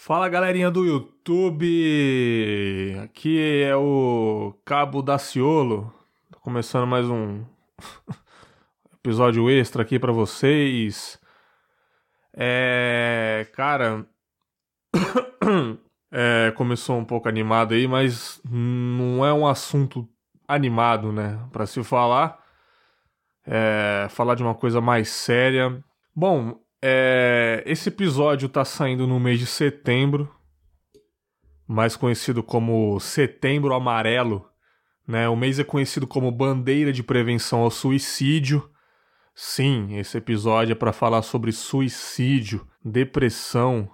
Fala galerinha do YouTube, aqui é o Cabo Daciolo, tô começando mais um episódio extra aqui para vocês. É, cara, é, começou um pouco animado aí, mas não é um assunto animado, né, para se falar. É, falar de uma coisa mais séria. Bom, é, esse episódio está saindo no mês de setembro, mais conhecido como Setembro Amarelo. Né? O mês é conhecido como Bandeira de Prevenção ao Suicídio. Sim, esse episódio é para falar sobre suicídio, depressão,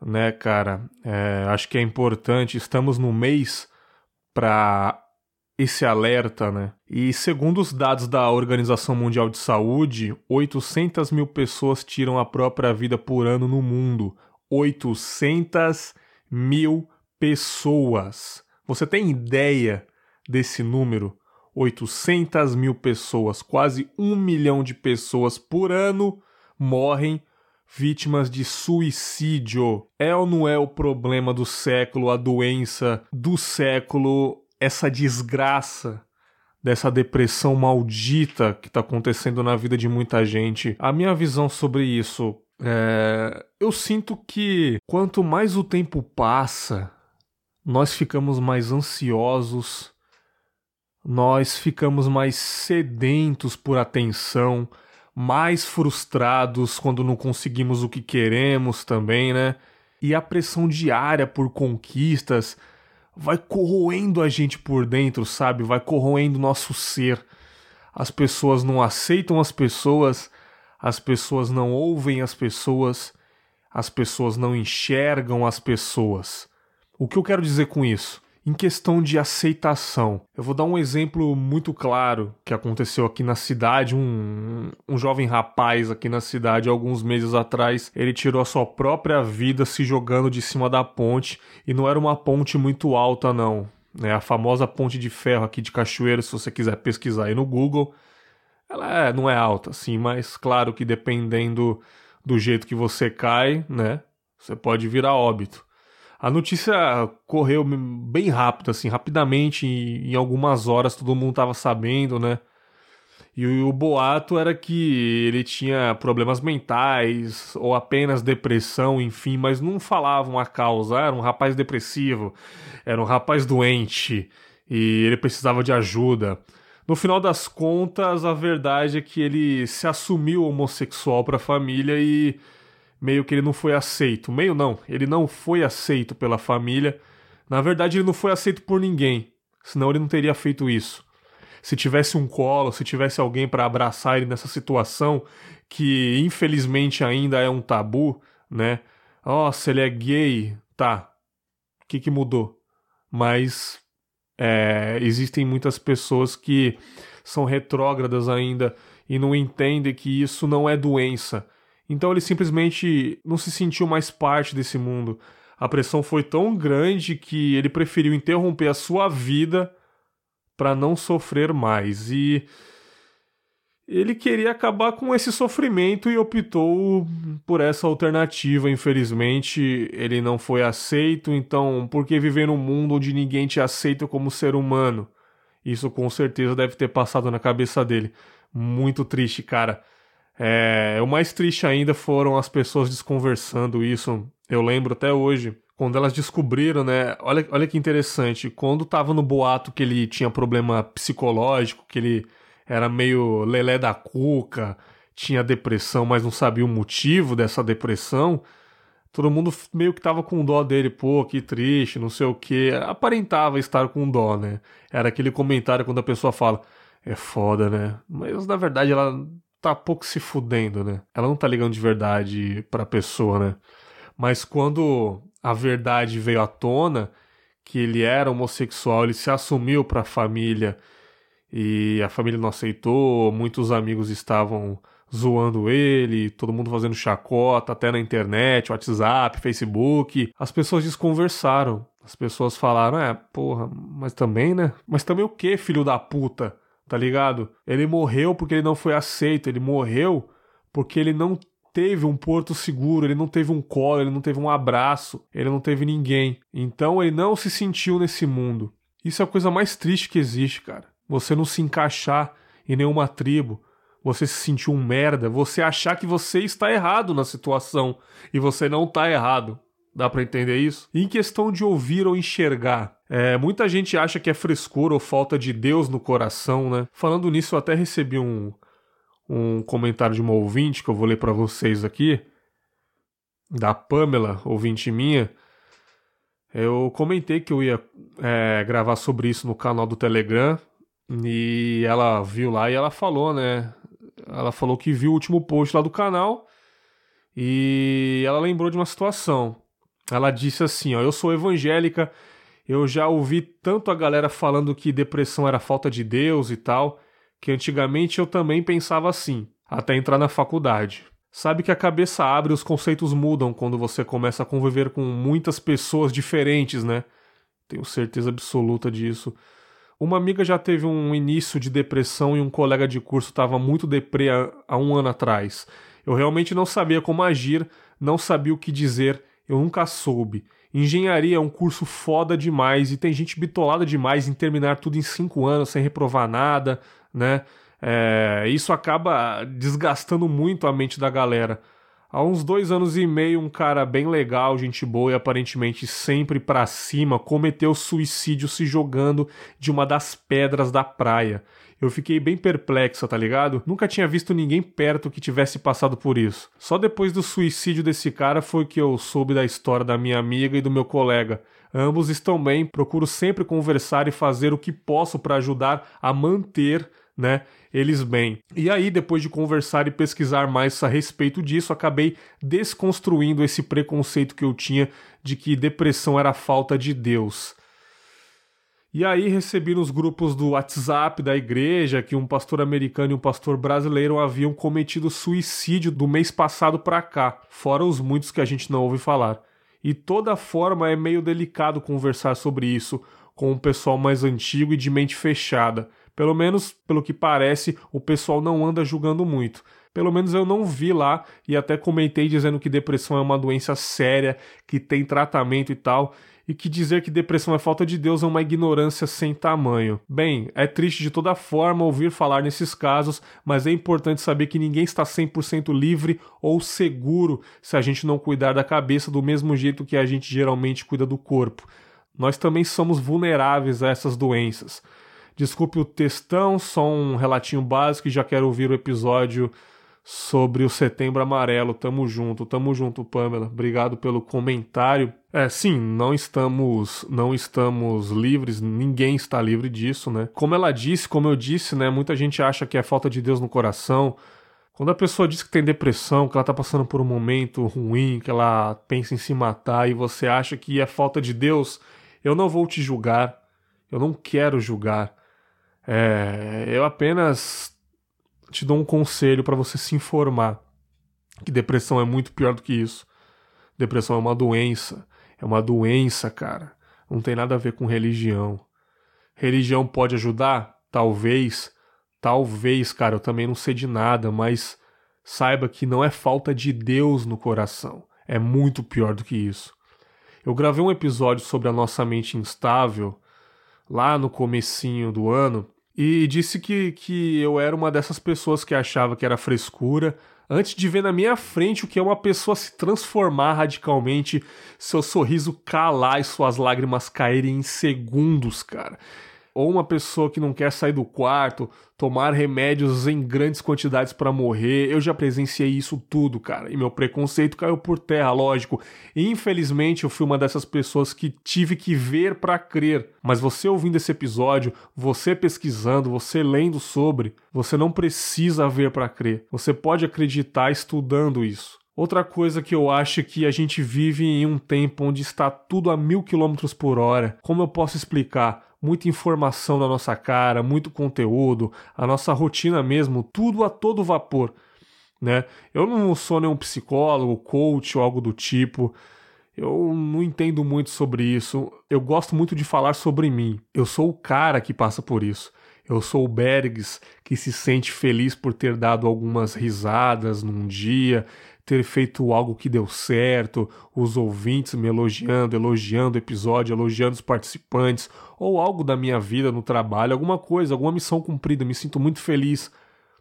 né, cara? É, acho que é importante. Estamos no mês para esse alerta, né? E segundo os dados da Organização Mundial de Saúde, 800 mil pessoas tiram a própria vida por ano no mundo. 800 mil pessoas. Você tem ideia desse número? 800 mil pessoas, quase um milhão de pessoas por ano morrem vítimas de suicídio. É ou não é o problema do século, a doença do século? Essa desgraça dessa depressão maldita que está acontecendo na vida de muita gente. A minha visão sobre isso é. Eu sinto que quanto mais o tempo passa, nós ficamos mais ansiosos, nós ficamos mais sedentos por atenção, mais frustrados quando não conseguimos o que queremos também, né? E a pressão diária por conquistas vai corroendo a gente por dentro, sabe? Vai corroendo nosso ser. As pessoas não aceitam as pessoas, as pessoas não ouvem as pessoas, as pessoas não enxergam as pessoas. O que eu quero dizer com isso? Em questão de aceitação, eu vou dar um exemplo muito claro que aconteceu aqui na cidade. Um, um jovem rapaz aqui na cidade, alguns meses atrás, ele tirou a sua própria vida se jogando de cima da ponte e não era uma ponte muito alta, não. É a famosa ponte de ferro aqui de Cachoeira, se você quiser pesquisar aí no Google. Ela é, não é alta, sim, mas claro que dependendo do jeito que você cai, né, você pode virar óbito. A notícia correu bem rápido, assim, rapidamente, em, algumas horas todo mundo estava sabendo, né? E o, o boato era que ele tinha problemas mentais ou apenas depressão, enfim, mas não falavam a causa. Era um rapaz depressivo, era um rapaz doente e ele precisava de ajuda. No final das contas, a verdade é que ele se assumiu homossexual para a família e meio que ele não foi aceito. Meio não, ele não foi aceito pela família. Na verdade, ele não foi aceito por ninguém, senão ele não teria feito isso. Se tivesse um colo, se tivesse alguém para abraçar ele nessa situação, que infelizmente ainda é um tabu, né? Nossa, ele é gay, tá. O que, que mudou? Mas é, existem muitas pessoas que são retrógradas ainda e não entendem que isso não é doença então ele simplesmente não se sentiu mais parte desse mundo. A pressão foi tão grande que ele preferiu interromper a sua vida para não sofrer mais. E ele queria acabar com esse sofrimento e optou por essa alternativa. Infelizmente, ele não foi aceito. Então, por que viver num mundo onde ninguém te aceita como ser humano? Isso com certeza deve ter passado na cabeça dele. Muito triste, cara. É, o mais triste ainda foram as pessoas desconversando isso. Eu lembro até hoje, quando elas descobriram, né? Olha, olha que interessante. Quando tava no boato que ele tinha problema psicológico, que ele era meio lelé da cuca, tinha depressão, mas não sabia o motivo dessa depressão. Todo mundo meio que tava com dó dele, pô, que triste, não sei o que. Aparentava estar com dó, né? Era aquele comentário quando a pessoa fala, é foda, né? Mas na verdade ela tá pouco se fudendo, né? Ela não tá ligando de verdade pra pessoa, né? Mas quando a verdade veio à tona, que ele era homossexual, ele se assumiu pra família e a família não aceitou, muitos amigos estavam zoando ele, todo mundo fazendo chacota, até na internet, WhatsApp, Facebook. As pessoas desconversaram. As pessoas falaram, é, porra, mas também, né? Mas também o que, filho da puta? Tá ligado? Ele morreu porque ele não foi aceito, ele morreu porque ele não teve um porto seguro, ele não teve um colo, ele não teve um abraço, ele não teve ninguém. Então ele não se sentiu nesse mundo. Isso é a coisa mais triste que existe, cara. Você não se encaixar em nenhuma tribo, você se sentir um merda, você achar que você está errado na situação e você não está errado. Dá para entender isso? Em questão de ouvir ou enxergar, é, muita gente acha que é frescura ou falta de Deus no coração, né? Falando nisso, eu até recebi um, um comentário de uma ouvinte que eu vou ler para vocês aqui, da Pamela, ouvinte minha. Eu comentei que eu ia é, gravar sobre isso no canal do Telegram e ela viu lá e ela falou, né? Ela falou que viu o último post lá do canal e ela lembrou de uma situação. Ela disse assim: Ó, eu sou evangélica, eu já ouvi tanto a galera falando que depressão era falta de Deus e tal, que antigamente eu também pensava assim, até entrar na faculdade. Sabe que a cabeça abre e os conceitos mudam quando você começa a conviver com muitas pessoas diferentes, né? Tenho certeza absoluta disso. Uma amiga já teve um início de depressão e um colega de curso estava muito deprê há um ano atrás. Eu realmente não sabia como agir, não sabia o que dizer, eu nunca soube. Engenharia é um curso foda demais e tem gente bitolada demais em terminar tudo em cinco anos sem reprovar nada, né? É, isso acaba desgastando muito a mente da galera. Há uns dois anos e meio, um cara bem legal, gente boa e aparentemente sempre pra cima, cometeu suicídio se jogando de uma das pedras da praia. Eu fiquei bem perplexa, tá ligado? Nunca tinha visto ninguém perto que tivesse passado por isso. Só depois do suicídio desse cara foi que eu soube da história da minha amiga e do meu colega. Ambos estão bem, procuro sempre conversar e fazer o que posso para ajudar a manter né, eles bem. E aí, depois de conversar e pesquisar mais a respeito disso, acabei desconstruindo esse preconceito que eu tinha de que depressão era falta de Deus. E aí recebi nos grupos do WhatsApp da igreja que um pastor americano e um pastor brasileiro haviam cometido suicídio do mês passado para cá, fora os muitos que a gente não ouve falar. E toda forma é meio delicado conversar sobre isso com o pessoal mais antigo e de mente fechada. Pelo menos, pelo que parece, o pessoal não anda julgando muito. Pelo menos eu não vi lá e até comentei dizendo que depressão é uma doença séria, que tem tratamento e tal, e que dizer que depressão é falta de Deus é uma ignorância sem tamanho. Bem, é triste de toda forma ouvir falar nesses casos, mas é importante saber que ninguém está 100% livre ou seguro se a gente não cuidar da cabeça do mesmo jeito que a gente geralmente cuida do corpo. Nós também somos vulneráveis a essas doenças. Desculpe o textão, só um relatinho básico e já quero ouvir o episódio sobre o Setembro Amarelo. Tamo junto, tamo junto, Pamela. Obrigado pelo comentário. É, sim, não estamos, não estamos livres, ninguém está livre disso, né? Como ela disse, como eu disse, né, muita gente acha que é falta de Deus no coração. Quando a pessoa diz que tem depressão, que ela tá passando por um momento ruim, que ela pensa em se matar e você acha que é falta de Deus, eu não vou te julgar. Eu não quero julgar. É, eu apenas te dou um conselho para você se informar que depressão é muito pior do que isso. Depressão é uma doença. É uma doença, cara. Não tem nada a ver com religião. Religião pode ajudar? Talvez. Talvez, cara. Eu também não sei de nada, mas saiba que não é falta de Deus no coração. É muito pior do que isso. Eu gravei um episódio sobre a nossa mente instável lá no comecinho do ano e disse que, que eu era uma dessas pessoas que achava que era frescura, antes de ver na minha frente o que é uma pessoa se transformar radicalmente, seu sorriso calar e suas lágrimas caírem em segundos, cara ou uma pessoa que não quer sair do quarto, tomar remédios em grandes quantidades para morrer. Eu já presenciei isso tudo, cara, e meu preconceito caiu por terra, lógico. infelizmente eu fui uma dessas pessoas que tive que ver para crer. Mas você ouvindo esse episódio, você pesquisando, você lendo sobre, você não precisa ver para crer. Você pode acreditar estudando isso. Outra coisa que eu acho que a gente vive em um tempo onde está tudo a mil quilômetros por hora. Como eu posso explicar? Muita informação na nossa cara, muito conteúdo, a nossa rotina mesmo, tudo a todo vapor, né? Eu não sou nenhum psicólogo, coach ou algo do tipo. Eu não entendo muito sobre isso. Eu gosto muito de falar sobre mim. Eu sou o cara que passa por isso. Eu sou o Bergs que se sente feliz por ter dado algumas risadas num dia, ter feito algo que deu certo, os ouvintes me elogiando, elogiando o episódio, elogiando os participantes, ou algo da minha vida no trabalho, alguma coisa, alguma missão cumprida, me sinto muito feliz.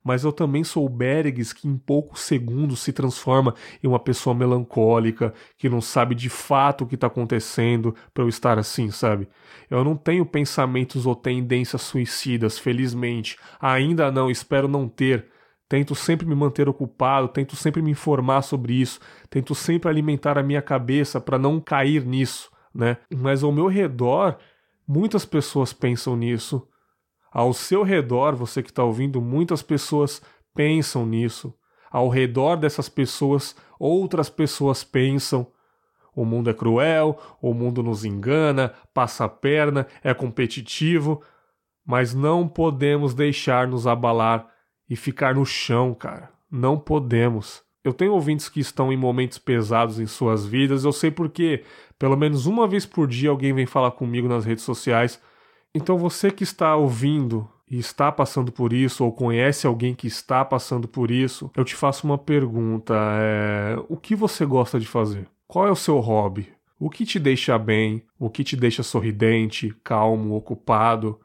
Mas eu também sou o Beregs que em poucos segundos se transforma em uma pessoa melancólica, que não sabe de fato o que está acontecendo para eu estar assim, sabe? Eu não tenho pensamentos ou tendências suicidas, felizmente. Ainda não, espero não ter Tento sempre me manter ocupado, tento sempre me informar sobre isso, tento sempre alimentar a minha cabeça para não cair nisso, né? Mas ao meu redor, muitas pessoas pensam nisso. Ao seu redor, você que está ouvindo, muitas pessoas pensam nisso. Ao redor dessas pessoas, outras pessoas pensam. O mundo é cruel, o mundo nos engana, passa a perna, é competitivo, mas não podemos deixar nos abalar e ficar no chão, cara. Não podemos. Eu tenho ouvintes que estão em momentos pesados em suas vidas, eu sei porque pelo menos uma vez por dia alguém vem falar comigo nas redes sociais. Então você que está ouvindo e está passando por isso, ou conhece alguém que está passando por isso, eu te faço uma pergunta: é... o que você gosta de fazer? Qual é o seu hobby? O que te deixa bem? O que te deixa sorridente, calmo, ocupado?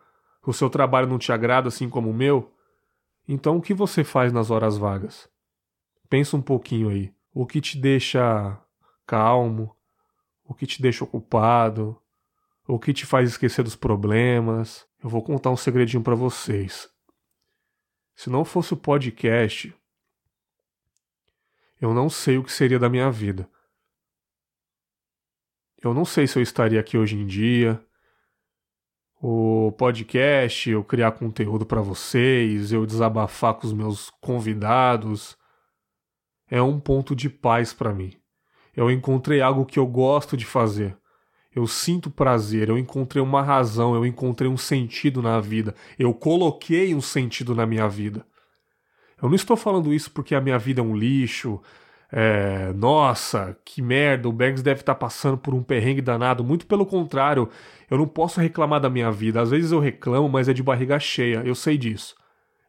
O seu trabalho não te agrada assim como o meu? Então, o que você faz nas horas vagas? Pensa um pouquinho aí. O que te deixa calmo? O que te deixa ocupado? O que te faz esquecer dos problemas? Eu vou contar um segredinho para vocês. Se não fosse o podcast, eu não sei o que seria da minha vida. Eu não sei se eu estaria aqui hoje em dia, o podcast, eu criar conteúdo para vocês, eu desabafar com os meus convidados, é um ponto de paz para mim. Eu encontrei algo que eu gosto de fazer. Eu sinto prazer, eu encontrei uma razão, eu encontrei um sentido na vida. Eu coloquei um sentido na minha vida. Eu não estou falando isso porque a minha vida é um lixo, é, nossa, que merda, o Banks deve estar tá passando por um perrengue danado. Muito pelo contrário, eu não posso reclamar da minha vida. Às vezes eu reclamo, mas é de barriga cheia, eu sei disso.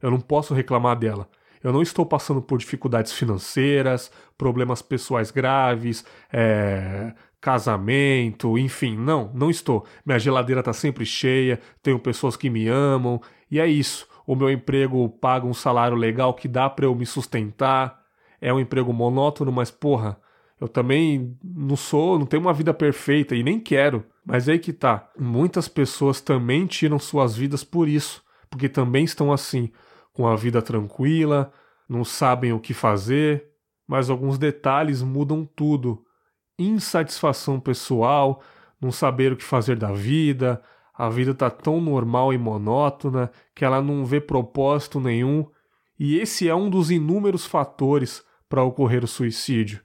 Eu não posso reclamar dela. Eu não estou passando por dificuldades financeiras, problemas pessoais graves, é, casamento, enfim, não, não estou. Minha geladeira está sempre cheia, tenho pessoas que me amam, e é isso. O meu emprego paga um salário legal que dá para eu me sustentar é um emprego monótono, mas porra, eu também não sou, não tenho uma vida perfeita e nem quero. Mas aí que tá. Muitas pessoas também tiram suas vidas por isso, porque também estão assim, com a vida tranquila, não sabem o que fazer, mas alguns detalhes mudam tudo. Insatisfação pessoal, não saber o que fazer da vida, a vida tá tão normal e monótona que ela não vê propósito nenhum, e esse é um dos inúmeros fatores para ocorrer o suicídio.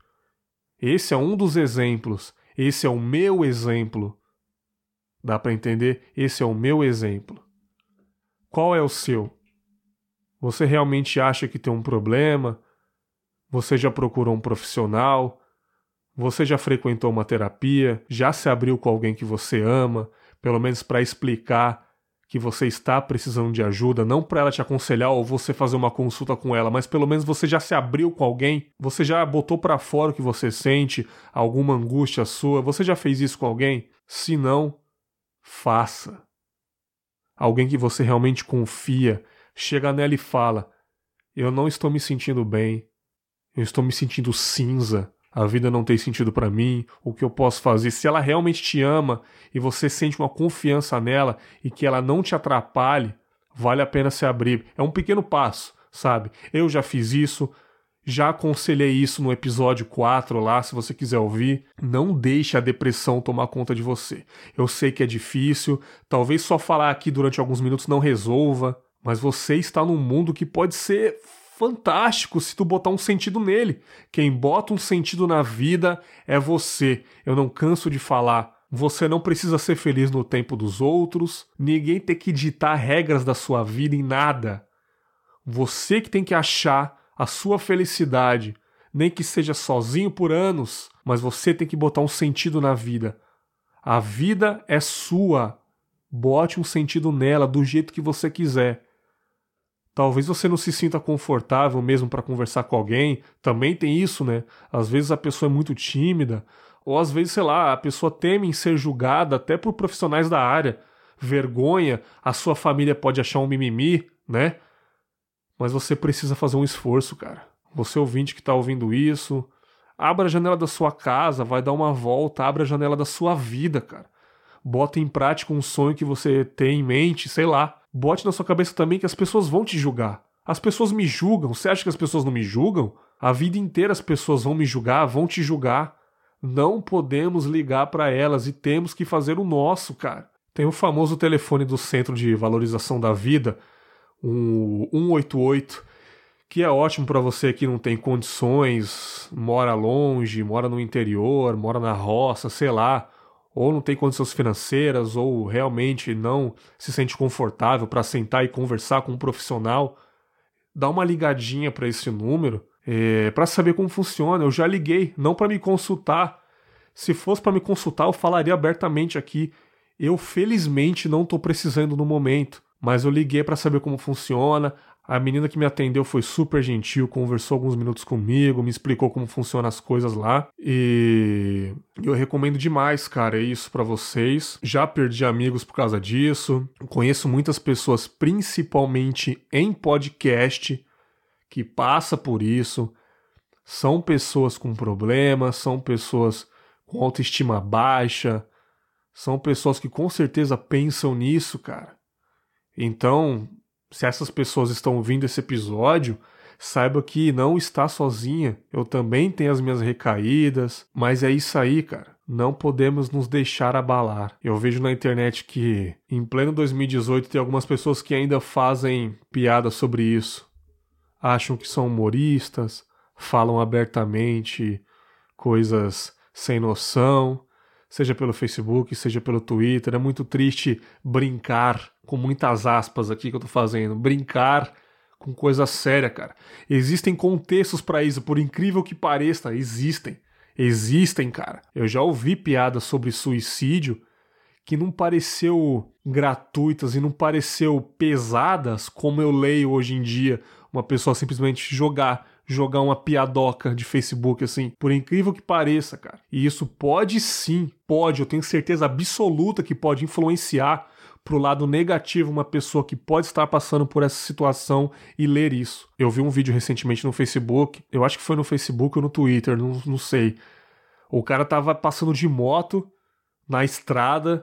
Esse é um dos exemplos. Esse é o meu exemplo. Dá para entender? Esse é o meu exemplo. Qual é o seu? Você realmente acha que tem um problema? Você já procurou um profissional? Você já frequentou uma terapia? Já se abriu com alguém que você ama? Pelo menos para explicar que você está precisando de ajuda, não para ela te aconselhar ou você fazer uma consulta com ela, mas pelo menos você já se abriu com alguém, você já botou para fora o que você sente, alguma angústia sua, você já fez isso com alguém? Se não, faça. Alguém que você realmente confia, chega nela e fala: "Eu não estou me sentindo bem. Eu estou me sentindo cinza a vida não tem sentido para mim, o que eu posso fazer. Se ela realmente te ama e você sente uma confiança nela e que ela não te atrapalhe, vale a pena se abrir. É um pequeno passo, sabe? Eu já fiz isso, já aconselhei isso no episódio 4 lá, se você quiser ouvir. Não deixe a depressão tomar conta de você. Eu sei que é difícil, talvez só falar aqui durante alguns minutos não resolva, mas você está num mundo que pode ser fantástico se tu botar um sentido nele. Quem bota um sentido na vida é você. Eu não canso de falar. Você não precisa ser feliz no tempo dos outros, ninguém tem que ditar regras da sua vida em nada. Você que tem que achar a sua felicidade, nem que seja sozinho por anos, mas você tem que botar um sentido na vida. A vida é sua. Bote um sentido nela do jeito que você quiser. Talvez você não se sinta confortável mesmo para conversar com alguém. Também tem isso, né? Às vezes a pessoa é muito tímida, ou às vezes, sei lá, a pessoa teme em ser julgada até por profissionais da área. Vergonha, a sua família pode achar um mimimi, né? Mas você precisa fazer um esforço, cara. Você ouvinte que está ouvindo isso, abra a janela da sua casa, vai dar uma volta, abra a janela da sua vida, cara. Bota em prática um sonho que você tem em mente, sei lá. Bote na sua cabeça também que as pessoas vão te julgar. As pessoas me julgam. Você acha que as pessoas não me julgam? A vida inteira as pessoas vão me julgar, vão te julgar. Não podemos ligar para elas e temos que fazer o nosso, cara. Tem o famoso telefone do Centro de Valorização da Vida, um 188, que é ótimo para você que não tem condições, mora longe, mora no interior, mora na roça, sei lá, ou não tem condições financeiras, ou realmente não se sente confortável para sentar e conversar com um profissional. Dá uma ligadinha para esse número é, para saber como funciona. Eu já liguei, não para me consultar. Se fosse para me consultar, eu falaria abertamente aqui. Eu felizmente não estou precisando no momento mas eu liguei para saber como funciona. A menina que me atendeu foi super gentil, conversou alguns minutos comigo, me explicou como funcionam as coisas lá. E eu recomendo demais, cara, isso para vocês. Já perdi amigos por causa disso. Conheço muitas pessoas, principalmente em podcast, que passa por isso. São pessoas com problemas, são pessoas com autoestima baixa, são pessoas que com certeza pensam nisso, cara. Então, se essas pessoas estão ouvindo esse episódio, saiba que não está sozinha. Eu também tenho as minhas recaídas, mas é isso aí, cara. Não podemos nos deixar abalar. Eu vejo na internet que em pleno 2018 tem algumas pessoas que ainda fazem piada sobre isso. Acham que são humoristas, falam abertamente coisas sem noção, seja pelo Facebook, seja pelo Twitter. É muito triste brincar com muitas aspas aqui que eu tô fazendo, brincar com coisa séria, cara. Existem contextos para isso, por incrível que pareça, existem. Existem, cara. Eu já ouvi piadas sobre suicídio que não pareceu gratuitas e não pareceu pesadas como eu leio hoje em dia uma pessoa simplesmente jogar jogar uma piadoca de Facebook assim, por incrível que pareça, cara. E isso pode sim, pode, eu tenho certeza absoluta que pode influenciar pro lado negativo uma pessoa que pode estar passando por essa situação e ler isso. Eu vi um vídeo recentemente no Facebook, eu acho que foi no Facebook ou no Twitter, não, não sei. O cara tava passando de moto na estrada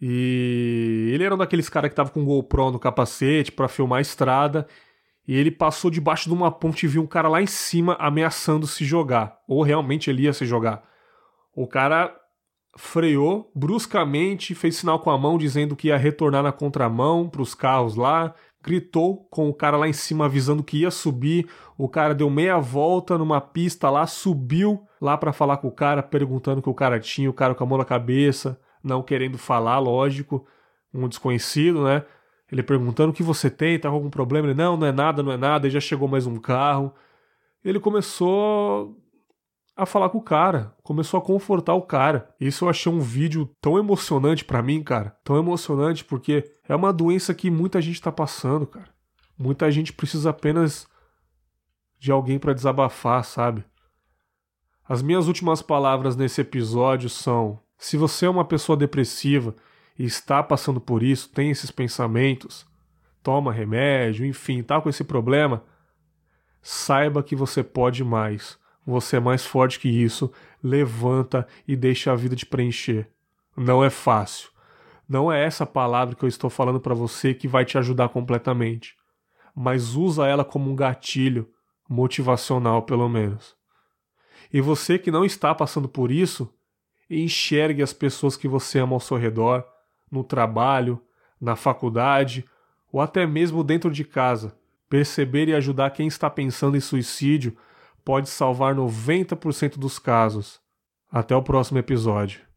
e ele era um daqueles caras que tava com GoPro no capacete para filmar a estrada e ele passou debaixo de uma ponte e viu um cara lá em cima ameaçando se jogar, ou realmente ele ia se jogar. O cara freou bruscamente, fez sinal com a mão dizendo que ia retornar na contramão para os carros lá, gritou com o cara lá em cima avisando que ia subir. O cara deu meia volta numa pista lá, subiu lá para falar com o cara, perguntando o que o cara tinha, o cara com a mão na cabeça, não querendo falar, lógico, um desconhecido, né? Ele perguntando o que você tem, tá com algum problema? Ele, não, não é nada, não é nada, e já chegou mais um carro. Ele começou a falar com o cara, começou a confortar o cara. Isso eu achei um vídeo tão emocionante para mim, cara. Tão emocionante porque é uma doença que muita gente tá passando, cara. Muita gente precisa apenas de alguém para desabafar, sabe? As minhas últimas palavras nesse episódio são: se você é uma pessoa depressiva e está passando por isso, tem esses pensamentos, toma remédio, enfim, tá com esse problema, saiba que você pode mais você é mais forte que isso. Levanta e deixa a vida te preencher. Não é fácil. Não é essa palavra que eu estou falando para você que vai te ajudar completamente. Mas usa ela como um gatilho motivacional, pelo menos. E você que não está passando por isso, enxergue as pessoas que você ama ao seu redor, no trabalho, na faculdade ou até mesmo dentro de casa. Perceber e ajudar quem está pensando em suicídio pode salvar 90% dos casos. Até o próximo episódio.